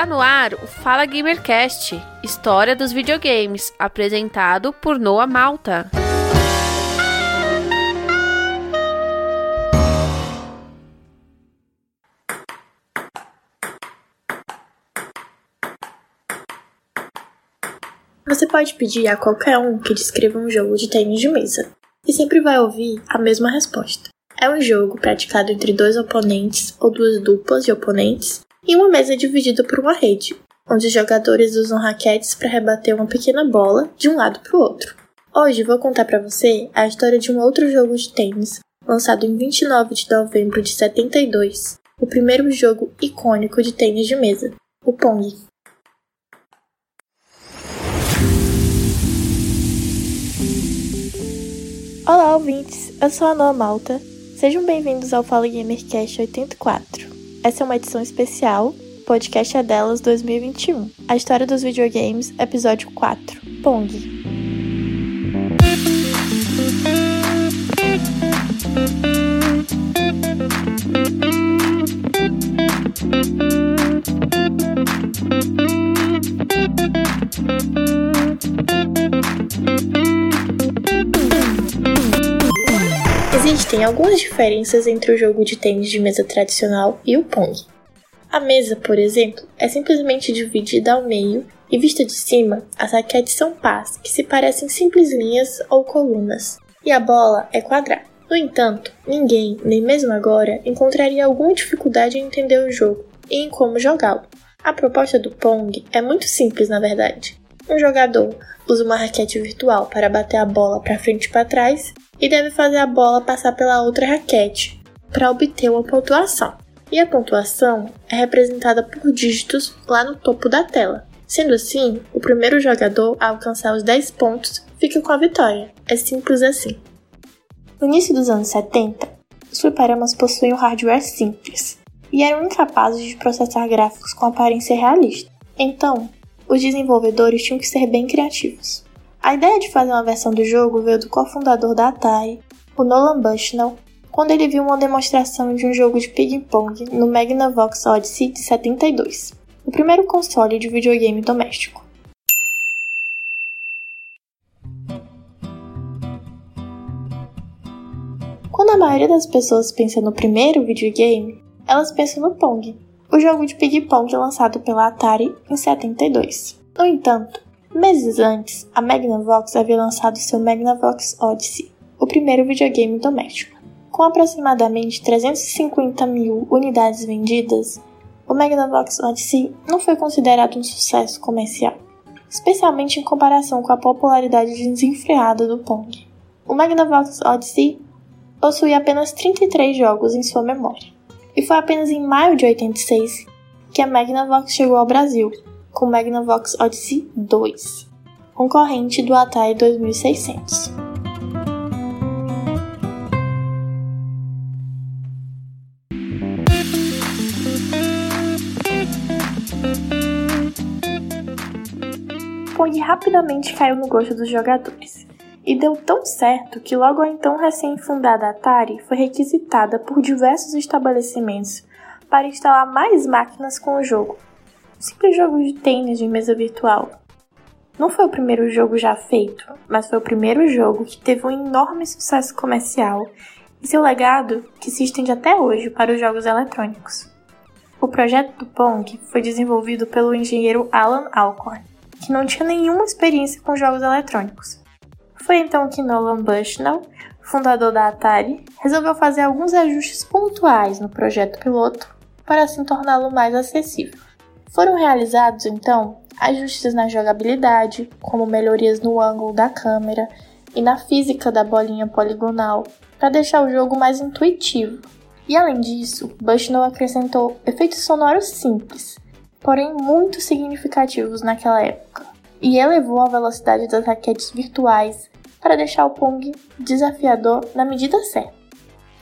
Está no ar o Fala Gamercast, história dos videogames, apresentado por Noah Malta. Você pode pedir a qualquer um que descreva um jogo de tênis de mesa, e sempre vai ouvir a mesma resposta. É um jogo praticado entre dois oponentes ou duas duplas de oponentes e uma mesa dividida por uma rede, onde os jogadores usam raquetes para rebater uma pequena bola de um lado para o outro. Hoje vou contar para você a história de um outro jogo de tênis, lançado em 29 de novembro de 72, o primeiro jogo icônico de tênis de mesa, o Pong. Olá, ouvintes! Eu sou a Noa Malta. Sejam bem-vindos ao Fala Gamercast 84. Essa é uma edição especial, podcast é delas 2021. A história dos videogames, episódio 4, Pong. Existem algumas diferenças entre o jogo de tênis de mesa tradicional e o Pong. A mesa, por exemplo, é simplesmente dividida ao meio e vista de cima, as raquetes são pás que se parecem simples linhas ou colunas, e a bola é quadrada. No entanto, ninguém, nem mesmo agora, encontraria alguma dificuldade em entender o jogo e em como jogá-lo. A proposta do Pong é muito simples, na verdade. Um jogador usa uma raquete virtual para bater a bola para frente e para trás e deve fazer a bola passar pela outra raquete para obter uma pontuação. E a pontuação é representada por dígitos lá no topo da tela. Sendo assim, o primeiro jogador a alcançar os 10 pontos fica com a vitória. É simples assim. No início dos anos 70, os fliperamas possuíam hardware simples e eram incapazes de processar gráficos com aparência realista. Então, os desenvolvedores tinham que ser bem criativos. A ideia de fazer uma versão do jogo veio do cofundador da Atari, o Nolan Bushnell, quando ele viu uma demonstração de um jogo de ping-pong no Magnavox Odyssey de 72, o primeiro console de videogame doméstico. Quando a maioria das pessoas pensa no primeiro videogame, elas pensam no Pong, o jogo de ping-pong lançado pela Atari em 72. No entanto, Meses antes, a Magnavox havia lançado seu Magnavox Odyssey, o primeiro videogame doméstico. Com aproximadamente 350 mil unidades vendidas, o Magnavox Odyssey não foi considerado um sucesso comercial, especialmente em comparação com a popularidade desenfreada do Pong. O Magnavox Odyssey possui apenas 33 jogos em sua memória, e foi apenas em maio de 86 que a Magnavox chegou ao Brasil, com Magnavox Odyssey 2, concorrente do Atari 2600. Pong rapidamente caiu no gosto dos jogadores, e deu tão certo que logo a então recém-fundada Atari foi requisitada por diversos estabelecimentos para instalar mais máquinas com o jogo, simples jogo de tênis de mesa virtual. Não foi o primeiro jogo já feito, mas foi o primeiro jogo que teve um enorme sucesso comercial e seu legado que se estende até hoje para os jogos eletrônicos. O projeto do Pong foi desenvolvido pelo engenheiro Alan Alcorn, que não tinha nenhuma experiência com jogos eletrônicos. Foi então que Nolan Bushnell, fundador da Atari, resolveu fazer alguns ajustes pontuais no projeto piloto para assim torná-lo mais acessível. Foram realizados, então, ajustes na jogabilidade, como melhorias no ângulo da câmera e na física da bolinha poligonal, para deixar o jogo mais intuitivo. E além disso, Bushnell acrescentou efeitos sonoros simples, porém muito significativos naquela época, e elevou a velocidade das raquetes virtuais para deixar o Pong desafiador na medida certa.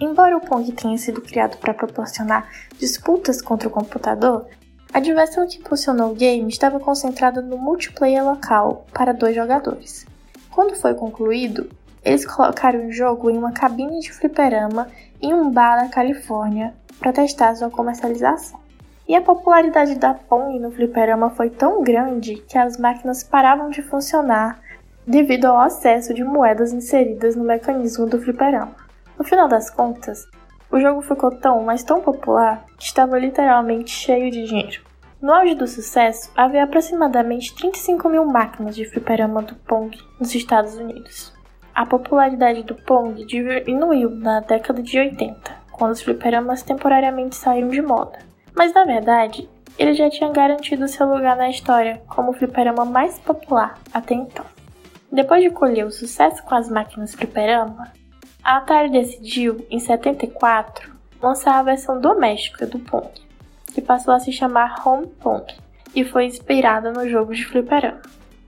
Embora o Pong tenha sido criado para proporcionar disputas contra o computador, a diversão que impulsionou o game estava concentrada no multiplayer local para dois jogadores. Quando foi concluído, eles colocaram o jogo em uma cabine de fliperama em um bar na Califórnia para testar sua comercialização. E a popularidade da Pong no fliperama foi tão grande que as máquinas paravam de funcionar devido ao excesso de moedas inseridas no mecanismo do fliperama. No final das contas, o jogo ficou tão, mas tão popular que estava literalmente cheio de dinheiro. No auge do sucesso, havia aproximadamente 35 mil máquinas de fliperama do Pong nos Estados Unidos. A popularidade do Pong diminuiu na década de 80, quando os fliperamas temporariamente saíram de moda. Mas na verdade, ele já tinha garantido seu lugar na história como o fliperama mais popular até então. Depois de colher o sucesso com as máquinas fliperama, a Atari decidiu, em 74, lançar a versão doméstica do Pong, que passou a se chamar Home Pong e foi inspirada no jogo de fliperama.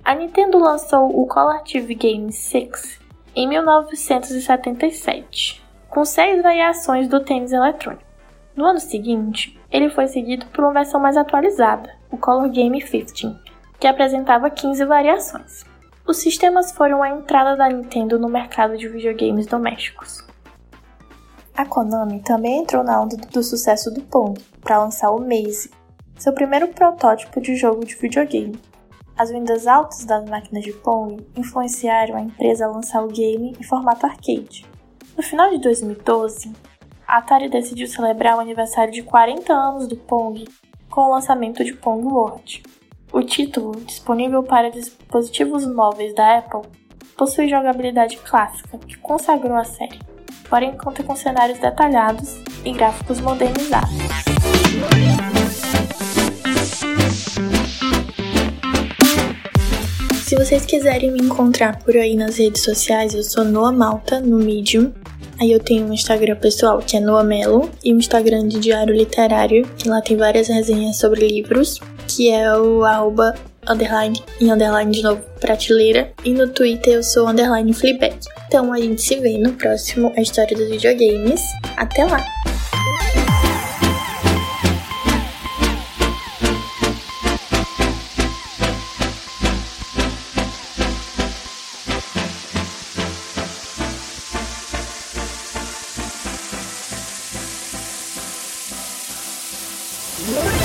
A Nintendo lançou o Color TV Game 6 em 1977, com seis variações do tênis eletrônico. No ano seguinte, ele foi seguido por uma versão mais atualizada, o Color Game 15, que apresentava 15 variações. Os sistemas foram a entrada da Nintendo no mercado de videogames domésticos. A Konami também entrou na onda do sucesso do Pong para lançar o Maze, seu primeiro protótipo de jogo de videogame, as vendas altas das máquinas de Pong influenciaram a empresa a lançar o game em formato arcade. No final de 2012, a Atari decidiu celebrar o aniversário de 40 anos do Pong com o lançamento de Pong World. O título, disponível para dispositivos móveis da Apple, possui jogabilidade clássica que consagrou a série, porém conta com cenários detalhados e gráficos modernizados. Se vocês quiserem me encontrar por aí nas redes sociais, eu sou Noa Malta no Medium. Aí eu tenho um Instagram pessoal que é Noamelo e um Instagram de diário literário, que lá tem várias resenhas sobre livros, que é o arroba underline e underline de novo prateleira. E no Twitter eu sou underline Fleabag. Então a gente se vê no próximo A História dos Videogames. Até lá! Yeah.